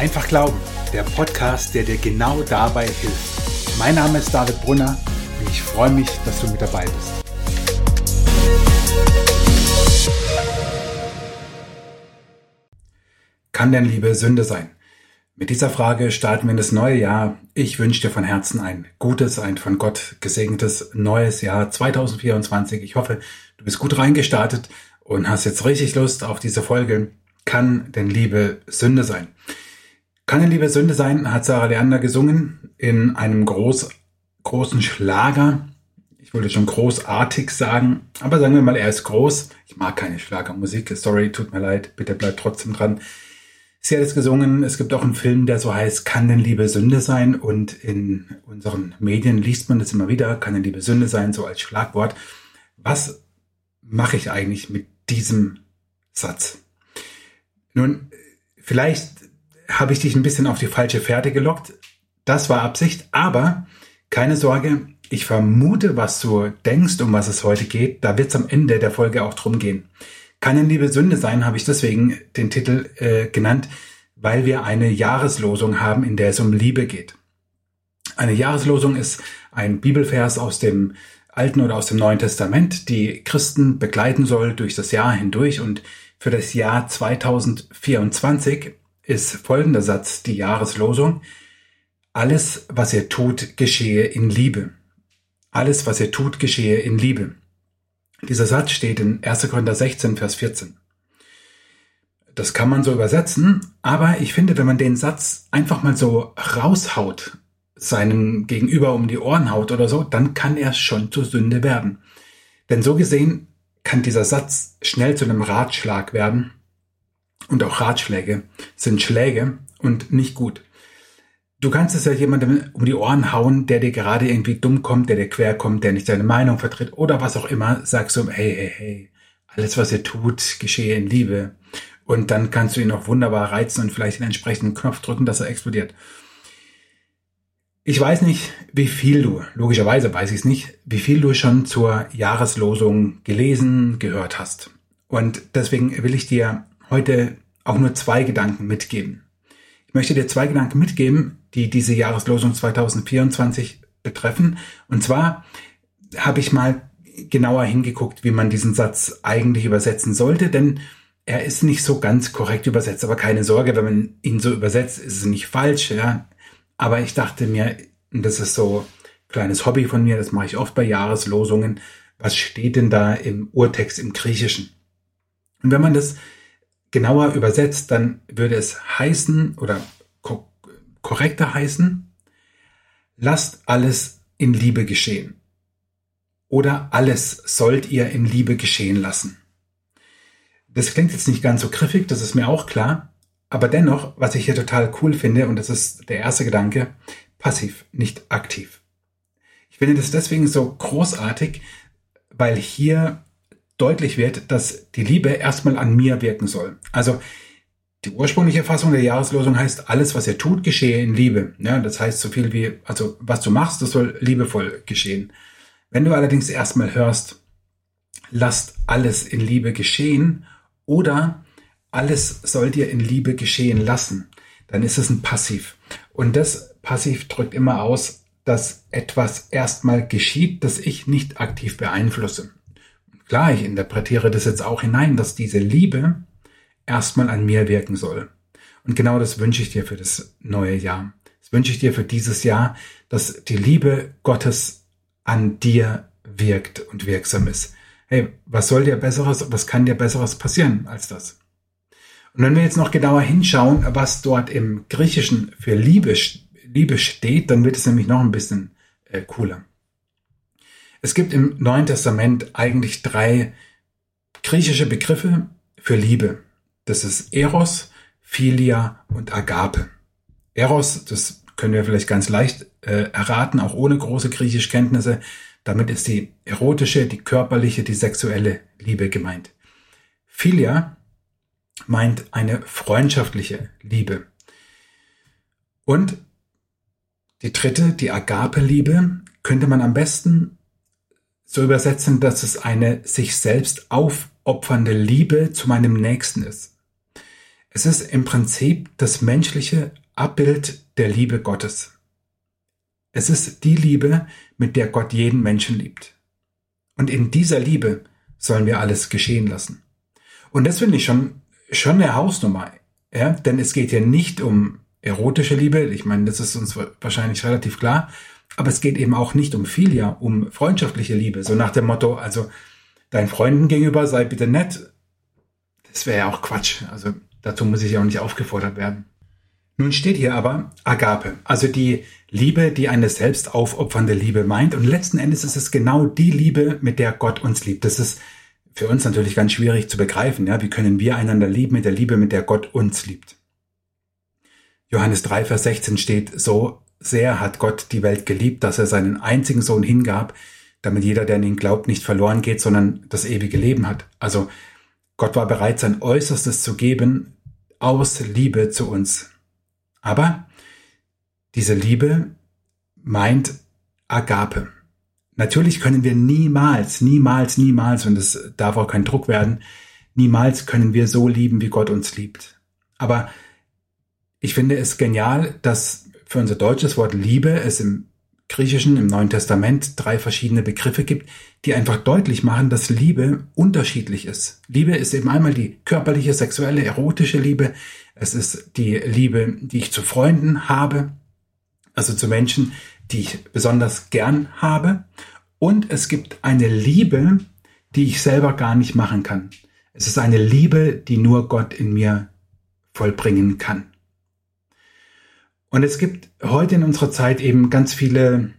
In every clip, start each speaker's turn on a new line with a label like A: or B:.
A: Einfach Glauben, der Podcast, der dir genau dabei hilft. Mein Name ist David Brunner und ich freue mich, dass du mit dabei bist. Kann denn Liebe Sünde sein? Mit dieser Frage starten wir in das neue Jahr. Ich wünsche dir von Herzen ein gutes, ein von Gott gesegnetes neues Jahr 2024. Ich hoffe, du bist gut reingestartet und hast jetzt richtig Lust auf diese Folge. Kann denn Liebe Sünde sein? Kann denn Liebe Sünde sein, hat Sarah Leander gesungen in einem groß, großen Schlager. Ich wollte schon großartig sagen, aber sagen wir mal, er ist groß. Ich mag keine Schlagermusik. Sorry, tut mir leid. Bitte bleib trotzdem dran. Sie hat es gesungen. Es gibt auch einen Film, der so heißt, kann denn Liebe Sünde sein? Und in unseren Medien liest man das immer wieder, kann denn Liebe Sünde sein, so als Schlagwort. Was mache ich eigentlich mit diesem Satz? Nun, vielleicht habe ich dich ein bisschen auf die falsche Fährte gelockt. Das war Absicht, aber keine Sorge, ich vermute, was du denkst, um was es heute geht. Da wird es am Ende der Folge auch drum gehen. Kann in Liebe Sünde sein, habe ich deswegen den Titel äh, genannt, weil wir eine Jahreslosung haben, in der es um Liebe geht. Eine Jahreslosung ist ein Bibelvers aus dem Alten oder aus dem Neuen Testament, die Christen begleiten soll durch das Jahr hindurch. Und für das Jahr 2024 ist folgender Satz die Jahreslosung. Alles, was ihr tut, geschehe in Liebe. Alles, was ihr tut, geschehe in Liebe. Dieser Satz steht in 1. Korinther 16, Vers 14. Das kann man so übersetzen, aber ich finde, wenn man den Satz einfach mal so raushaut, seinem Gegenüber um die Ohren haut oder so, dann kann er schon zur Sünde werden. Denn so gesehen kann dieser Satz schnell zu einem Ratschlag werden. Und auch Ratschläge sind Schläge und nicht gut. Du kannst es ja jemandem um die Ohren hauen, der dir gerade irgendwie dumm kommt, der dir quer kommt, der nicht deine Meinung vertritt oder was auch immer. Sagst du, hey, hey, hey, alles was ihr tut, geschehe in Liebe. Und dann kannst du ihn auch wunderbar reizen und vielleicht den entsprechenden Knopf drücken, dass er explodiert. Ich weiß nicht, wie viel du, logischerweise weiß ich es nicht, wie viel du schon zur Jahreslosung gelesen, gehört hast. Und deswegen will ich dir heute auch nur zwei Gedanken mitgeben. Ich möchte dir zwei Gedanken mitgeben, die diese Jahreslosung 2024 betreffen. Und zwar habe ich mal genauer hingeguckt, wie man diesen Satz eigentlich übersetzen sollte, denn er ist nicht so ganz korrekt übersetzt. Aber keine Sorge, wenn man ihn so übersetzt, ist es nicht falsch. Ja? Aber ich dachte mir, das ist so ein kleines Hobby von mir, das mache ich oft bei Jahreslosungen. Was steht denn da im Urtext im Griechischen? Und wenn man das genauer übersetzt, dann würde es heißen oder ko korrekter heißen, lasst alles in Liebe geschehen. Oder alles sollt ihr in Liebe geschehen lassen. Das klingt jetzt nicht ganz so griffig, das ist mir auch klar. Aber dennoch, was ich hier total cool finde, und das ist der erste Gedanke, passiv, nicht aktiv. Ich finde das deswegen so großartig, weil hier deutlich wird, dass die Liebe erstmal an mir wirken soll. Also die ursprüngliche Fassung der Jahreslosung heißt, alles, was ihr tut, geschehe in Liebe. Ja, das heißt so viel wie, also was du machst, das soll liebevoll geschehen. Wenn du allerdings erstmal hörst, lasst alles in Liebe geschehen oder alles soll dir in Liebe geschehen lassen, dann ist es ein Passiv. Und das Passiv drückt immer aus, dass etwas erstmal geschieht, das ich nicht aktiv beeinflusse. Klar, ich interpretiere das jetzt auch hinein, dass diese Liebe erstmal an mir wirken soll. Und genau das wünsche ich dir für das neue Jahr. Das wünsche ich dir für dieses Jahr, dass die Liebe Gottes an dir wirkt und wirksam ist. Hey, was soll dir besseres, was kann dir besseres passieren als das? Und wenn wir jetzt noch genauer hinschauen, was dort im Griechischen für Liebe, Liebe steht, dann wird es nämlich noch ein bisschen äh, cooler. Es gibt im Neuen Testament eigentlich drei griechische Begriffe für Liebe. Das ist Eros, Philia und Agape. Eros, das können wir vielleicht ganz leicht äh, erraten, auch ohne große griechische Kenntnisse. Damit ist die erotische, die körperliche, die sexuelle Liebe gemeint. Philia meint eine freundschaftliche Liebe. Und die dritte, die Agape-Liebe, könnte man am besten so übersetzen, dass es eine sich selbst aufopfernde Liebe zu meinem Nächsten ist. Es ist im Prinzip das menschliche Abbild der Liebe Gottes. Es ist die Liebe, mit der Gott jeden Menschen liebt. Und in dieser Liebe sollen wir alles geschehen lassen. Und das finde ich schon, schon eine Hausnummer. Ja? Denn es geht hier nicht um erotische Liebe. Ich meine, das ist uns wahrscheinlich relativ klar. Aber es geht eben auch nicht um Filia, um freundschaftliche Liebe. So nach dem Motto, also deinen Freunden gegenüber sei bitte nett. Das wäre ja auch Quatsch. Also dazu muss ich ja auch nicht aufgefordert werden. Nun steht hier aber Agape, also die Liebe, die eine selbst aufopfernde Liebe meint. Und letzten Endes ist es genau die Liebe, mit der Gott uns liebt. Das ist für uns natürlich ganz schwierig zu begreifen. Ja? Wie können wir einander lieben mit der Liebe, mit der Gott uns liebt? Johannes 3, Vers 16 steht, so sehr hat Gott die Welt geliebt, dass er seinen einzigen Sohn hingab, damit jeder, der an ihn glaubt, nicht verloren geht, sondern das ewige Leben hat. Also Gott war bereit, sein Äußerstes zu geben aus Liebe zu uns. Aber diese Liebe meint Agape. Natürlich können wir niemals, niemals, niemals, und es darf auch kein Druck werden, niemals können wir so lieben, wie Gott uns liebt. Aber ich finde es genial, dass für unser deutsches Wort Liebe es im Griechischen, im Neuen Testament drei verschiedene Begriffe gibt, die einfach deutlich machen, dass Liebe unterschiedlich ist. Liebe ist eben einmal die körperliche, sexuelle, erotische Liebe. Es ist die Liebe, die ich zu Freunden habe, also zu Menschen, die ich besonders gern habe. Und es gibt eine Liebe, die ich selber gar nicht machen kann. Es ist eine Liebe, die nur Gott in mir vollbringen kann. Und es gibt heute in unserer Zeit eben ganz viele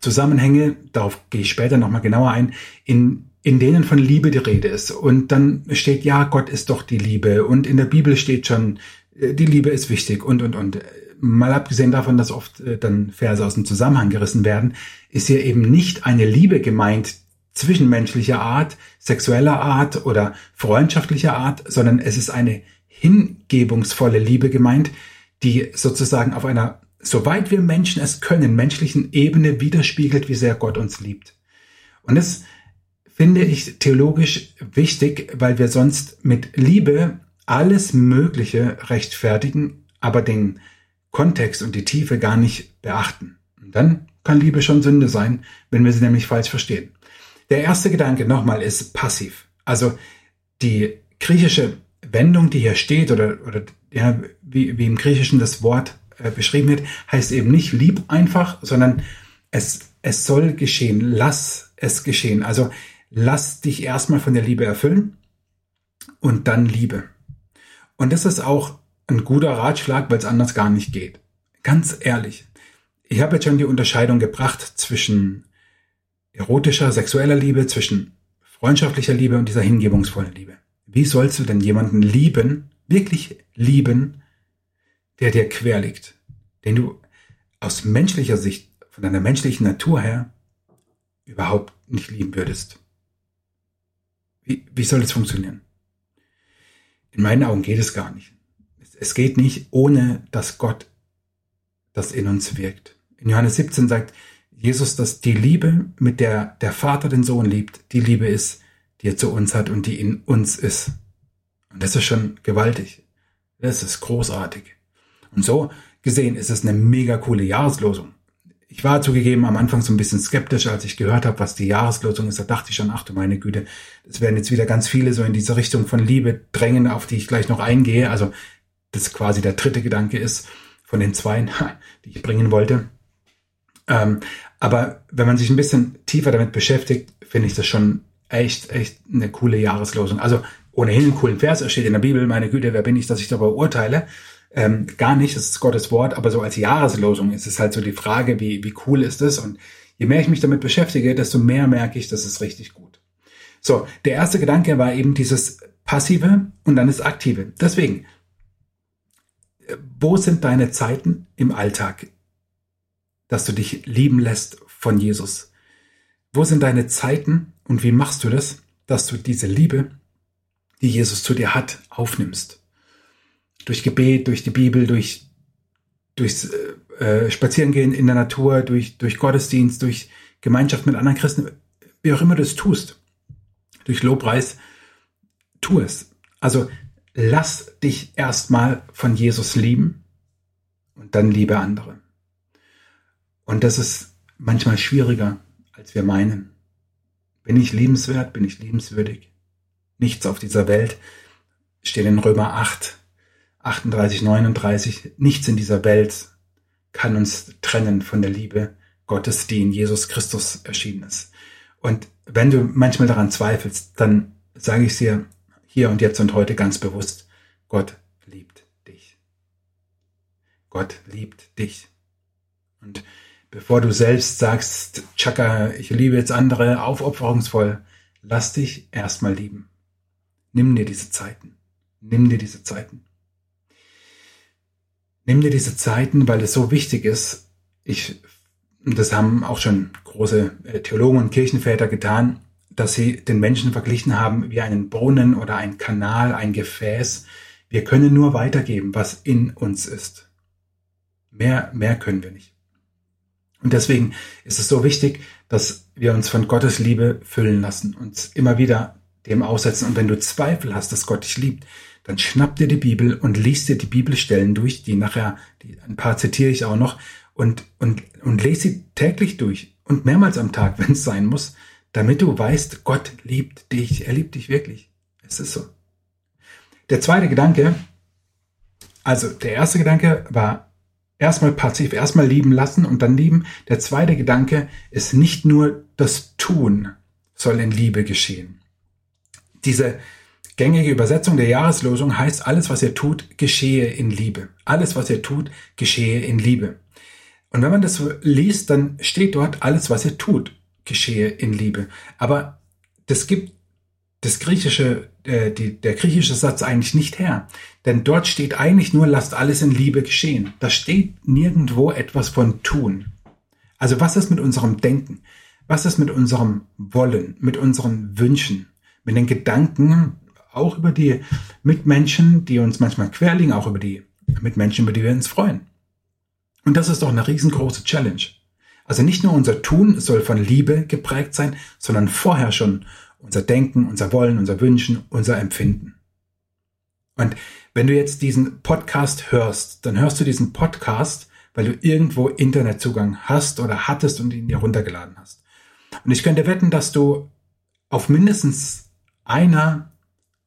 A: Zusammenhänge, darauf gehe ich später nochmal genauer ein, in, in denen von Liebe die Rede ist. Und dann steht, ja, Gott ist doch die Liebe. Und in der Bibel steht schon, äh, die Liebe ist wichtig und, und, und. Mal abgesehen davon, dass oft äh, dann Verse aus dem Zusammenhang gerissen werden, ist hier eben nicht eine Liebe gemeint zwischenmenschlicher Art, sexueller Art oder freundschaftlicher Art, sondern es ist eine hingebungsvolle Liebe gemeint, die sozusagen auf einer, soweit wir Menschen es können, menschlichen Ebene widerspiegelt, wie sehr Gott uns liebt. Und das finde ich theologisch wichtig, weil wir sonst mit Liebe alles Mögliche rechtfertigen, aber den Kontext und die Tiefe gar nicht beachten. Und dann kann Liebe schon Sünde sein, wenn wir sie nämlich falsch verstehen. Der erste Gedanke nochmal ist passiv. Also die griechische Wendung, die hier steht, oder, oder ja, wie, wie im Griechischen das Wort äh, beschrieben wird, heißt eben nicht lieb einfach, sondern es, es soll geschehen. Lass es geschehen. Also lass dich erstmal von der Liebe erfüllen und dann Liebe. Und das ist auch ein guter Ratschlag, weil es anders gar nicht geht. Ganz ehrlich. Ich habe jetzt schon die Unterscheidung gebracht zwischen erotischer, sexueller Liebe, zwischen freundschaftlicher Liebe und dieser hingebungsvollen Liebe. Wie sollst du denn jemanden lieben, wirklich lieben, der dir quer liegt, den du aus menschlicher Sicht, von deiner menschlichen Natur her, überhaupt nicht lieben würdest? Wie, wie soll das funktionieren? In meinen Augen geht es gar nicht. Es geht nicht, ohne dass Gott das in uns wirkt. In Johannes 17 sagt Jesus, dass die Liebe, mit der der Vater den Sohn liebt, die Liebe ist, die er zu uns hat und die in uns ist. Und das ist schon gewaltig. Das ist großartig. Und so gesehen ist es eine mega coole Jahreslosung. Ich war zugegeben am Anfang so ein bisschen skeptisch, als ich gehört habe, was die Jahreslosung ist. Da dachte ich schon, ach du meine Güte, es werden jetzt wieder ganz viele so in diese Richtung von Liebe drängen, auf die ich gleich noch eingehe. Also das quasi der dritte Gedanke ist von den zwei, die ich bringen wollte. Ähm, aber wenn man sich ein bisschen tiefer damit beschäftigt, finde ich das schon echt, echt eine coole Jahreslosung. Also ohnehin einen coolen Vers, er steht in der Bibel, meine Güte, wer bin ich, dass ich darüber urteile? Ähm, gar nicht, das ist Gottes Wort, aber so als Jahreslosung ist es halt so die Frage, wie, wie cool ist es? Und je mehr ich mich damit beschäftige, desto mehr merke ich, das ist richtig gut. So, der erste Gedanke war eben dieses Passive und dann das Aktive. Deswegen, wo sind deine Zeiten im Alltag, dass du dich lieben lässt von Jesus? Wo sind deine Zeiten und wie machst du das, dass du diese Liebe, die Jesus zu dir hat, aufnimmst? Durch Gebet, durch die Bibel, durch durchs äh, äh, Spazierengehen in der Natur, durch, durch Gottesdienst, durch Gemeinschaft mit anderen Christen, wie auch immer du es tust, durch Lobpreis, tu es. Also lass dich erstmal von Jesus lieben und dann liebe andere. Und das ist manchmal schwieriger, als wir meinen. Bin ich liebenswert? Bin ich liebenswürdig? Nichts auf dieser Welt steht in Römer 8, 38, 39. Nichts in dieser Welt kann uns trennen von der Liebe Gottes, die in Jesus Christus erschienen ist. Und wenn du manchmal daran zweifelst, dann sage ich dir hier und jetzt und heute ganz bewusst, Gott liebt dich. Gott liebt dich. Und bevor du selbst sagst, Chaka, ich liebe jetzt andere aufopferungsvoll, lass dich erstmal lieben. Nimm dir diese Zeiten. Nimm dir diese Zeiten. Nimm dir diese Zeiten, weil es so wichtig ist. Ich, das haben auch schon große äh, Theologen und Kirchenväter getan, dass sie den Menschen verglichen haben wie einen Brunnen oder ein Kanal, ein Gefäß. Wir können nur weitergeben, was in uns ist. Mehr, mehr können wir nicht. Und deswegen ist es so wichtig, dass wir uns von Gottes Liebe füllen lassen, uns immer wieder dem aussetzen. Und wenn du Zweifel hast, dass Gott dich liebt, dann schnapp dir die Bibel und liest dir die Bibelstellen durch, die nachher, die, ein paar zitiere ich auch noch, und, und, und lese sie täglich durch und mehrmals am Tag, wenn es sein muss, damit du weißt, Gott liebt dich, er liebt dich wirklich. Es ist so. Der zweite Gedanke, also der erste Gedanke war erstmal passiv, erstmal lieben lassen und dann lieben. Der zweite Gedanke ist nicht nur das Tun soll in Liebe geschehen. Diese gängige Übersetzung der Jahreslosung heißt, alles, was ihr tut, geschehe in Liebe. Alles, was ihr tut, geschehe in Liebe. Und wenn man das liest, dann steht dort, alles, was ihr tut, geschehe in Liebe. Aber das gibt das griechische, äh, die, der griechische Satz eigentlich nicht her. Denn dort steht eigentlich nur, lasst alles in Liebe geschehen. Da steht nirgendwo etwas von tun. Also was ist mit unserem Denken? Was ist mit unserem Wollen, mit unseren Wünschen? Mit den Gedanken auch über die Mitmenschen, die uns manchmal querliegen, auch über die Mitmenschen, über die wir uns freuen. Und das ist doch eine riesengroße Challenge. Also nicht nur unser Tun soll von Liebe geprägt sein, sondern vorher schon unser Denken, unser Wollen, unser Wünschen, unser Empfinden. Und wenn du jetzt diesen Podcast hörst, dann hörst du diesen Podcast, weil du irgendwo Internetzugang hast oder hattest und ihn dir runtergeladen hast. Und ich könnte wetten, dass du auf mindestens einer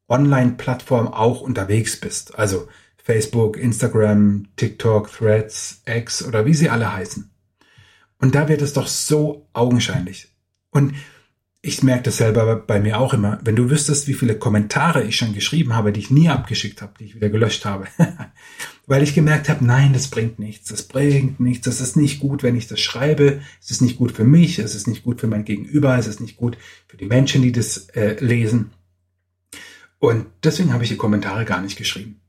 A: Online-Plattform auch unterwegs bist. Also Facebook, Instagram, TikTok, Threads, X oder wie sie alle heißen. Und da wird es doch so augenscheinlich. Und ich merke das selber bei mir auch immer. Wenn du wüsstest, wie viele Kommentare ich schon geschrieben habe, die ich nie abgeschickt habe, die ich wieder gelöscht habe. Weil ich gemerkt habe, nein, das bringt nichts, das bringt nichts, das ist nicht gut, wenn ich das schreibe, es ist nicht gut für mich, es ist nicht gut für mein Gegenüber, es ist nicht gut für die Menschen, die das äh, lesen. Und deswegen habe ich die Kommentare gar nicht geschrieben.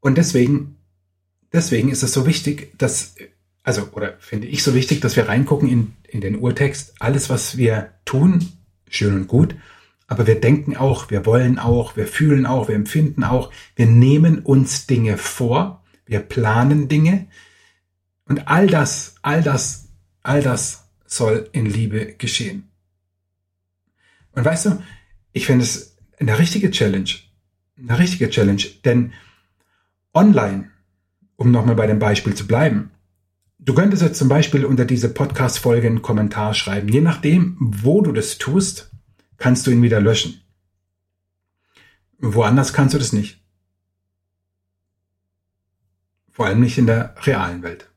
A: Und deswegen, deswegen ist es so wichtig, dass also, oder finde ich so wichtig, dass wir reingucken in, in den Urtext. Alles, was wir tun, schön und gut. Aber wir denken auch, wir wollen auch, wir fühlen auch, wir empfinden auch. Wir nehmen uns Dinge vor. Wir planen Dinge. Und all das, all das, all das soll in Liebe geschehen. Und weißt du, ich finde es eine richtige Challenge. Eine richtige Challenge. Denn online, um nochmal bei dem Beispiel zu bleiben, Du könntest jetzt zum Beispiel unter diese Podcast-Folge einen Kommentar schreiben. Je nachdem, wo du das tust, kannst du ihn wieder löschen. Woanders kannst du das nicht. Vor allem nicht in der realen Welt.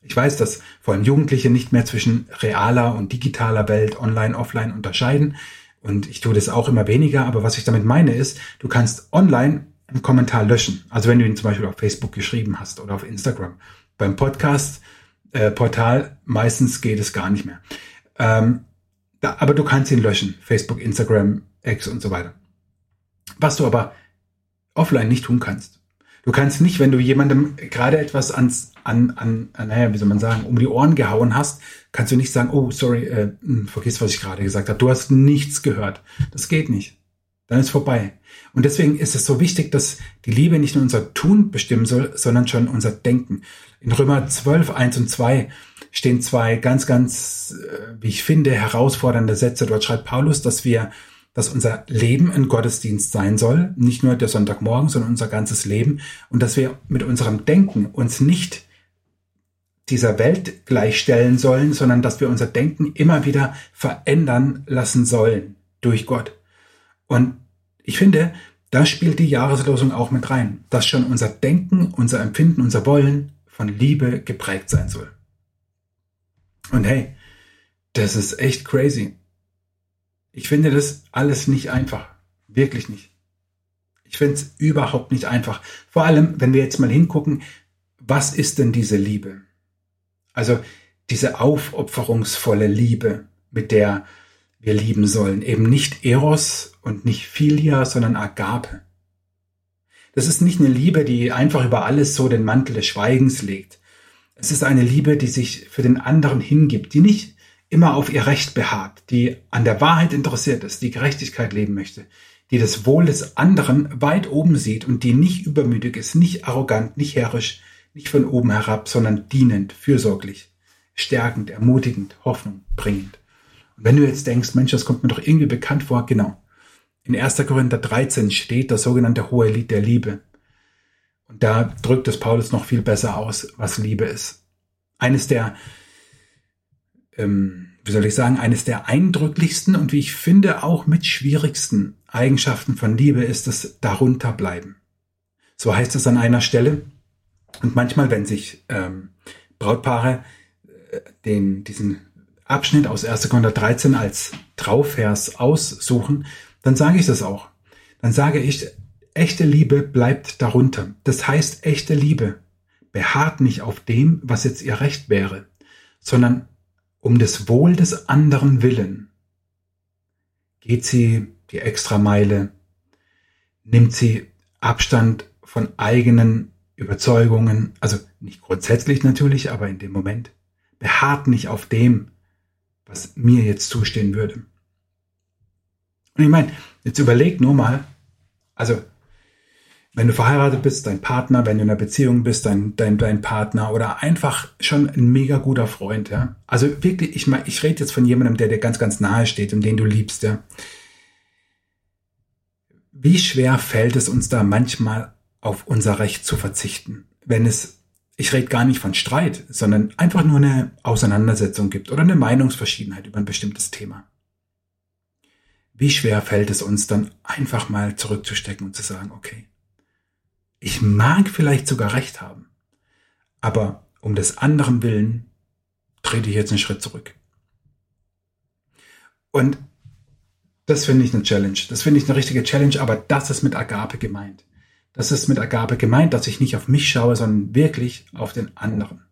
A: Ich weiß, dass vor allem Jugendliche nicht mehr zwischen realer und digitaler Welt, online, offline unterscheiden. Und ich tue das auch immer weniger. Aber was ich damit meine ist, du kannst online einen Kommentar löschen. Also wenn du ihn zum Beispiel auf Facebook geschrieben hast oder auf Instagram beim Podcast-Portal äh, meistens geht es gar nicht mehr. Ähm, da, aber du kannst ihn löschen. Facebook, Instagram, X und so weiter. Was du aber offline nicht tun kannst. Du kannst nicht, wenn du jemandem gerade etwas ans, an, an, naja, wie soll man sagen, um die Ohren gehauen hast, kannst du nicht sagen, oh, sorry, äh, hm, vergiss, was ich gerade gesagt habe. Du hast nichts gehört. Das geht nicht dann ist vorbei. Und deswegen ist es so wichtig, dass die Liebe nicht nur unser Tun bestimmen soll, sondern schon unser Denken. In Römer 12, 1 und 2 stehen zwei ganz, ganz, äh, wie ich finde, herausfordernde Sätze. Dort schreibt Paulus, dass wir dass unser Leben ein Gottesdienst sein soll, nicht nur der Sonntagmorgen, sondern unser ganzes Leben und dass wir mit unserem Denken uns nicht dieser Welt gleichstellen sollen, sondern dass wir unser Denken immer wieder verändern lassen sollen durch Gott. Und ich finde, da spielt die Jahreslosung auch mit rein, dass schon unser Denken, unser Empfinden, unser Wollen von Liebe geprägt sein soll. Und hey, das ist echt crazy. Ich finde das alles nicht einfach. Wirklich nicht. Ich finde es überhaupt nicht einfach. Vor allem, wenn wir jetzt mal hingucken, was ist denn diese Liebe? Also diese aufopferungsvolle Liebe, mit der wir lieben sollen. Eben nicht Eros und nicht Philia, sondern Agape. Das ist nicht eine Liebe, die einfach über alles so den Mantel des Schweigens legt. Es ist eine Liebe, die sich für den anderen hingibt, die nicht immer auf ihr Recht beharrt, die an der Wahrheit interessiert ist, die Gerechtigkeit leben möchte, die das Wohl des anderen weit oben sieht und die nicht übermütig ist, nicht arrogant, nicht herrisch, nicht von oben herab, sondern dienend, fürsorglich, stärkend, ermutigend, Hoffnung bringend. Und wenn du jetzt denkst, Mensch, das kommt mir doch irgendwie bekannt vor, genau. In 1. Korinther 13 steht das sogenannte hohe Lied der Liebe. Und da drückt es Paulus noch viel besser aus, was Liebe ist. Eines der, ähm, wie soll ich sagen, eines der eindrücklichsten und wie ich finde auch mit schwierigsten Eigenschaften von Liebe ist das Darunterbleiben. So heißt es an einer Stelle. Und manchmal, wenn sich ähm, Brautpaare äh, den, diesen Abschnitt aus 1. Korinther 13 als Trauvers aussuchen, dann sage ich das auch. Dann sage ich, echte Liebe bleibt darunter. Das heißt, echte Liebe beharrt nicht auf dem, was jetzt ihr Recht wäre, sondern um des Wohl des anderen willen geht sie die Extrameile, nimmt sie Abstand von eigenen Überzeugungen, also nicht grundsätzlich natürlich, aber in dem Moment, beharrt nicht auf dem, was mir jetzt zustehen würde. Und ich meine, jetzt überleg nur mal, also wenn du verheiratet bist, dein Partner, wenn du in einer Beziehung bist, dein, dein, dein Partner oder einfach schon ein mega guter Freund, ja. Also wirklich, ich meine, ich rede jetzt von jemandem, der dir ganz, ganz nahe steht und den du liebst, ja. Wie schwer fällt es uns da manchmal auf unser Recht zu verzichten, wenn es ich rede gar nicht von Streit, sondern einfach nur eine Auseinandersetzung gibt oder eine Meinungsverschiedenheit über ein bestimmtes Thema. Wie schwer fällt es uns dann einfach mal zurückzustecken und zu sagen, okay, ich mag vielleicht sogar recht haben, aber um des anderen willen trete ich jetzt einen Schritt zurück. Und das finde ich eine Challenge. Das finde ich eine richtige Challenge, aber das ist mit Agape gemeint. Das ist mit Agape gemeint, dass ich nicht auf mich schaue, sondern wirklich auf den anderen.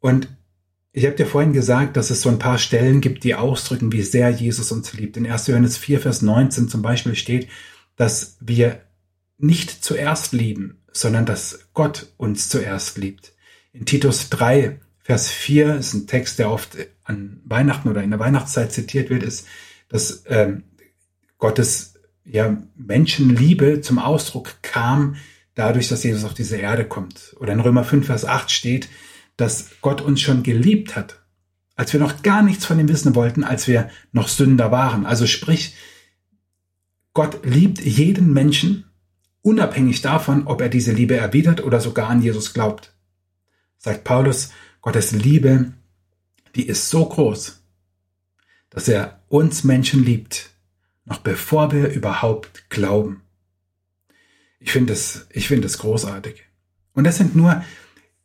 A: Und ich habe dir vorhin gesagt, dass es so ein paar Stellen gibt, die ausdrücken, wie sehr Jesus uns liebt. In 1. Johannes 4, Vers 19 zum Beispiel steht, dass wir nicht zuerst lieben, sondern dass Gott uns zuerst liebt. In Titus 3, Vers 4 ist ein Text, der oft an Weihnachten oder in der Weihnachtszeit zitiert wird, ist, dass ähm, Gottes ja, Menschenliebe zum Ausdruck kam, dadurch, dass Jesus auf diese Erde kommt. Oder in Römer 5, Vers 8 steht, dass Gott uns schon geliebt hat, als wir noch gar nichts von ihm wissen wollten, als wir noch Sünder waren. Also sprich, Gott liebt jeden Menschen, unabhängig davon, ob er diese Liebe erwidert oder sogar an Jesus glaubt. Sagt Paulus, Gottes Liebe, die ist so groß, dass er uns Menschen liebt, noch bevor wir überhaupt glauben. Ich finde es, ich finde es großartig. Und das sind nur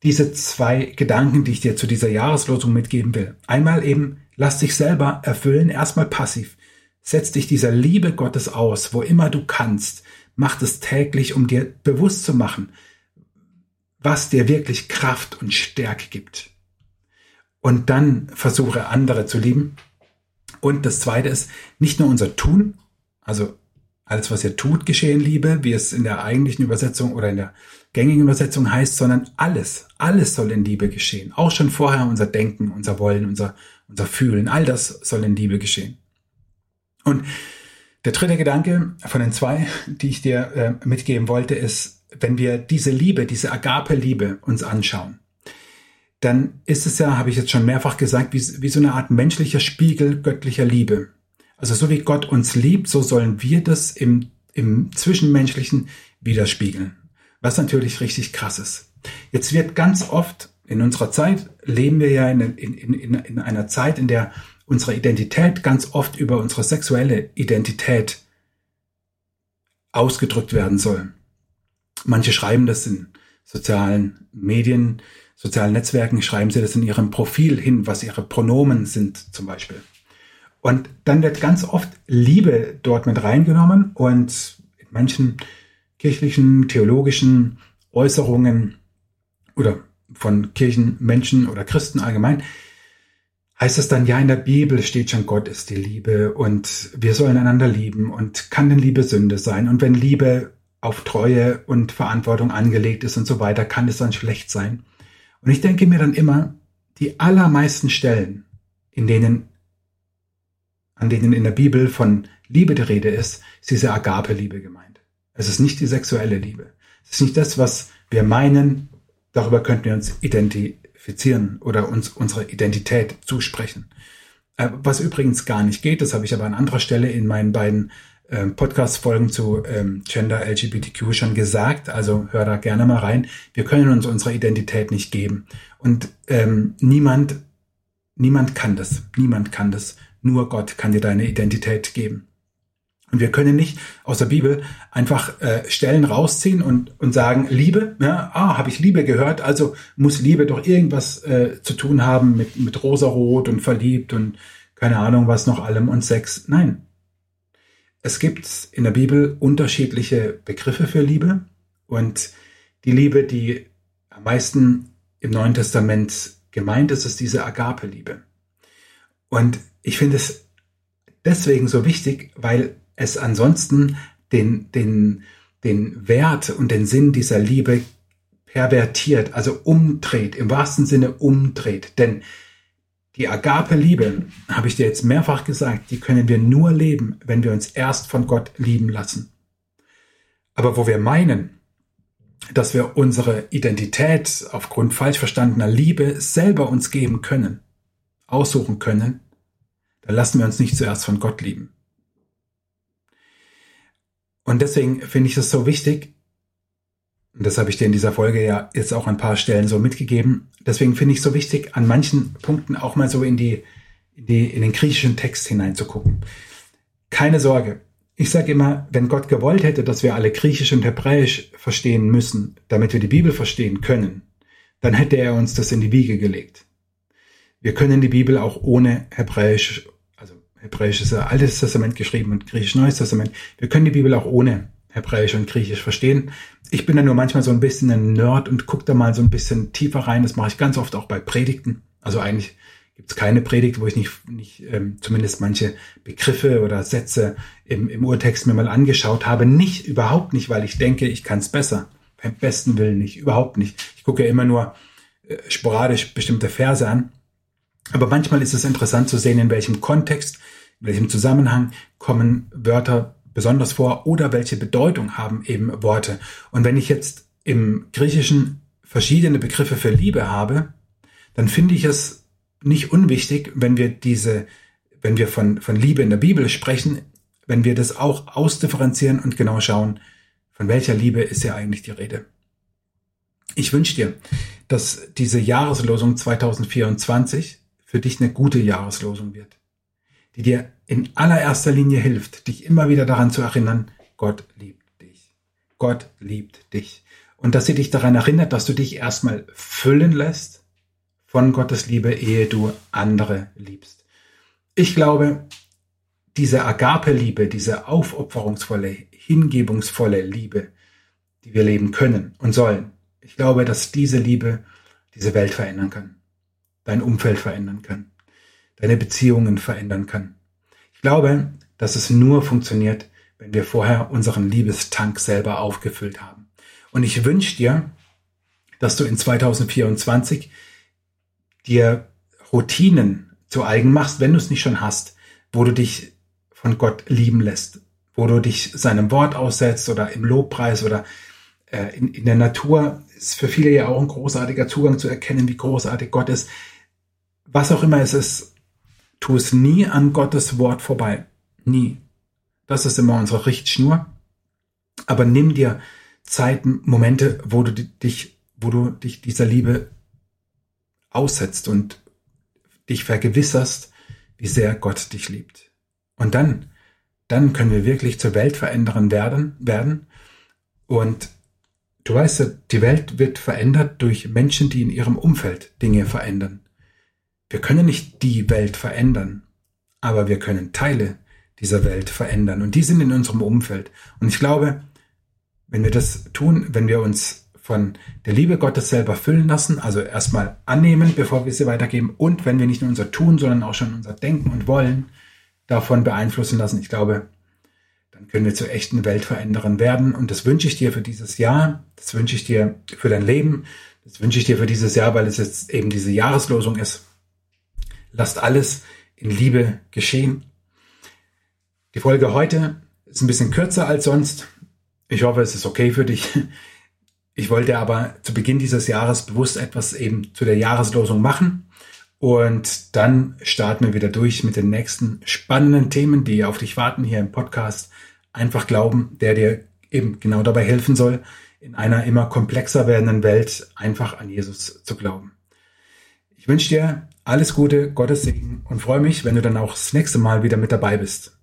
A: diese zwei Gedanken, die ich dir zu dieser Jahreslosung mitgeben will. Einmal eben, lass dich selber erfüllen, erstmal passiv. Setz dich dieser Liebe Gottes aus, wo immer du kannst. Mach es täglich, um dir bewusst zu machen, was dir wirklich Kraft und Stärke gibt. Und dann versuche andere zu lieben und das zweite ist nicht nur unser Tun, also alles, was ihr tut, geschehen Liebe, wie es in der eigentlichen Übersetzung oder in der gängigen Übersetzung heißt, sondern alles, alles soll in Liebe geschehen. Auch schon vorher unser Denken, unser Wollen, unser, unser Fühlen, all das soll in Liebe geschehen. Und der dritte Gedanke von den zwei, die ich dir äh, mitgeben wollte, ist, wenn wir diese Liebe, diese Agape-Liebe uns anschauen, dann ist es ja, habe ich jetzt schon mehrfach gesagt, wie, wie so eine Art menschlicher Spiegel göttlicher Liebe. Also so wie Gott uns liebt, so sollen wir das im, im Zwischenmenschlichen widerspiegeln. Was natürlich richtig krass ist. Jetzt wird ganz oft in unserer Zeit, leben wir ja in, in, in, in einer Zeit, in der unsere Identität ganz oft über unsere sexuelle Identität ausgedrückt werden soll. Manche schreiben das in sozialen Medien, sozialen Netzwerken, schreiben sie das in ihrem Profil hin, was ihre Pronomen sind zum Beispiel. Und dann wird ganz oft Liebe dort mit reingenommen und in manchen kirchlichen, theologischen Äußerungen oder von Kirchenmenschen oder Christen allgemein heißt es dann, ja, in der Bibel steht schon, Gott ist die Liebe und wir sollen einander lieben und kann denn Liebe Sünde sein? Und wenn Liebe auf Treue und Verantwortung angelegt ist und so weiter, kann es dann schlecht sein. Und ich denke mir dann immer, die allermeisten Stellen, in denen, an denen in der Bibel von Liebe die Rede ist, ist diese Agape-Liebe gemeint. Es ist nicht die sexuelle Liebe. Es ist nicht das, was wir meinen, darüber könnten wir uns identifizieren identifizieren oder uns unsere Identität zusprechen. Äh, was übrigens gar nicht geht, das habe ich aber an anderer Stelle in meinen beiden äh, Podcast-Folgen zu ähm, Gender LGBTQ schon gesagt. Also hör da gerne mal rein. Wir können uns unsere Identität nicht geben. Und ähm, niemand, niemand kann das. Niemand kann das. Nur Gott kann dir deine Identität geben. Und wir können nicht aus der Bibel einfach äh, Stellen rausziehen und, und sagen, Liebe, ja, ah, habe ich Liebe gehört, also muss Liebe doch irgendwas äh, zu tun haben mit, mit rosarot und verliebt und keine Ahnung was noch allem und Sex. Nein. Es gibt in der Bibel unterschiedliche Begriffe für Liebe und die Liebe, die am meisten im Neuen Testament gemeint ist, ist diese Agape-Liebe. Und ich finde es deswegen so wichtig, weil es ansonsten den, den, den Wert und den Sinn dieser Liebe pervertiert, also umdreht, im wahrsten Sinne umdreht. Denn die Agape-Liebe, habe ich dir jetzt mehrfach gesagt, die können wir nur leben, wenn wir uns erst von Gott lieben lassen. Aber wo wir meinen, dass wir unsere Identität aufgrund falsch verstandener Liebe selber uns geben können, aussuchen können, dann lassen wir uns nicht zuerst von Gott lieben. Und deswegen finde ich es so wichtig, und das habe ich dir in dieser Folge ja jetzt auch an ein paar Stellen so mitgegeben, deswegen finde ich es so wichtig, an manchen Punkten auch mal so in die, in die, in den griechischen Text hineinzugucken. Keine Sorge. Ich sage immer, wenn Gott gewollt hätte, dass wir alle Griechisch und Hebräisch verstehen müssen, damit wir die Bibel verstehen können, dann hätte er uns das in die Wiege gelegt. Wir können die Bibel auch ohne Hebräisch Hebräisch ist ja Altes Testament geschrieben und Griechisch Neues Testament. Wir können die Bibel auch ohne Hebräisch und Griechisch verstehen. Ich bin da nur manchmal so ein bisschen ein Nerd und gucke da mal so ein bisschen tiefer rein. Das mache ich ganz oft auch bei Predigten. Also eigentlich gibt es keine Predigt, wo ich nicht, nicht ähm, zumindest manche Begriffe oder Sätze im, im Urtext mir mal angeschaut habe. Nicht, überhaupt nicht, weil ich denke, ich kann es besser. Beim besten Willen nicht, überhaupt nicht. Ich gucke ja immer nur äh, sporadisch bestimmte Verse an. Aber manchmal ist es interessant zu sehen, in welchem Kontext in welchem Zusammenhang kommen Wörter besonders vor oder welche Bedeutung haben eben Worte. Und wenn ich jetzt im Griechischen verschiedene Begriffe für Liebe habe, dann finde ich es nicht unwichtig, wenn wir diese, wenn wir von, von Liebe in der Bibel sprechen, wenn wir das auch ausdifferenzieren und genau schauen, von welcher Liebe ist ja eigentlich die Rede. Ich wünsche dir, dass diese Jahreslosung 2024 für dich eine gute Jahreslosung wird die dir in allererster Linie hilft, dich immer wieder daran zu erinnern, Gott liebt dich. Gott liebt dich. Und dass sie dich daran erinnert, dass du dich erstmal füllen lässt von Gottes Liebe, ehe du andere liebst. Ich glaube, diese Agape-Liebe, diese aufopferungsvolle, hingebungsvolle Liebe, die wir leben können und sollen, ich glaube, dass diese Liebe diese Welt verändern kann, dein Umfeld verändern kann deine Beziehungen verändern kann. Ich glaube, dass es nur funktioniert, wenn wir vorher unseren Liebestank selber aufgefüllt haben. Und ich wünsche dir, dass du in 2024 dir Routinen zu eigen machst, wenn du es nicht schon hast, wo du dich von Gott lieben lässt, wo du dich seinem Wort aussetzt oder im Lobpreis oder äh, in, in der Natur ist für viele ja auch ein großartiger Zugang zu erkennen, wie großartig Gott ist. Was auch immer es ist, tu es nie an Gottes Wort vorbei. Nie. Das ist immer unsere Richtschnur. Aber nimm dir Zeiten, Momente, wo du dich, wo du dich dieser Liebe aussetzt und dich vergewisserst, wie sehr Gott dich liebt. Und dann, dann können wir wirklich zur Weltveränderin werden, werden. Und du weißt, die Welt wird verändert durch Menschen, die in ihrem Umfeld Dinge verändern. Wir können nicht die Welt verändern, aber wir können Teile dieser Welt verändern. Und die sind in unserem Umfeld. Und ich glaube, wenn wir das tun, wenn wir uns von der Liebe Gottes selber füllen lassen, also erstmal annehmen, bevor wir sie weitergeben, und wenn wir nicht nur unser Tun, sondern auch schon unser Denken und Wollen davon beeinflussen lassen, ich glaube, dann können wir zu echten Weltveränderern werden. Und das wünsche ich dir für dieses Jahr, das wünsche ich dir für dein Leben, das wünsche ich dir für dieses Jahr, weil es jetzt eben diese Jahreslosung ist. Lasst alles in Liebe geschehen. Die Folge heute ist ein bisschen kürzer als sonst. Ich hoffe, es ist okay für dich. Ich wollte aber zu Beginn dieses Jahres bewusst etwas eben zu der Jahreslosung machen. Und dann starten wir wieder durch mit den nächsten spannenden Themen, die auf dich warten hier im Podcast. Einfach glauben, der dir eben genau dabei helfen soll, in einer immer komplexer werdenden Welt einfach an Jesus zu glauben. Ich wünsche dir alles Gute, Gottes Segen und freue mich, wenn du dann auch das nächste Mal wieder mit dabei bist.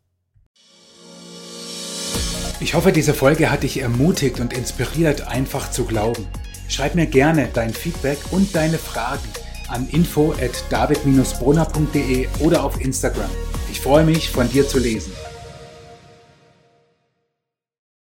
A: Ich hoffe, diese Folge hat dich ermutigt und inspiriert, einfach zu glauben. Schreib mir gerne dein Feedback und deine Fragen an info at david-brunner.de oder auf Instagram. Ich freue mich, von dir zu lesen.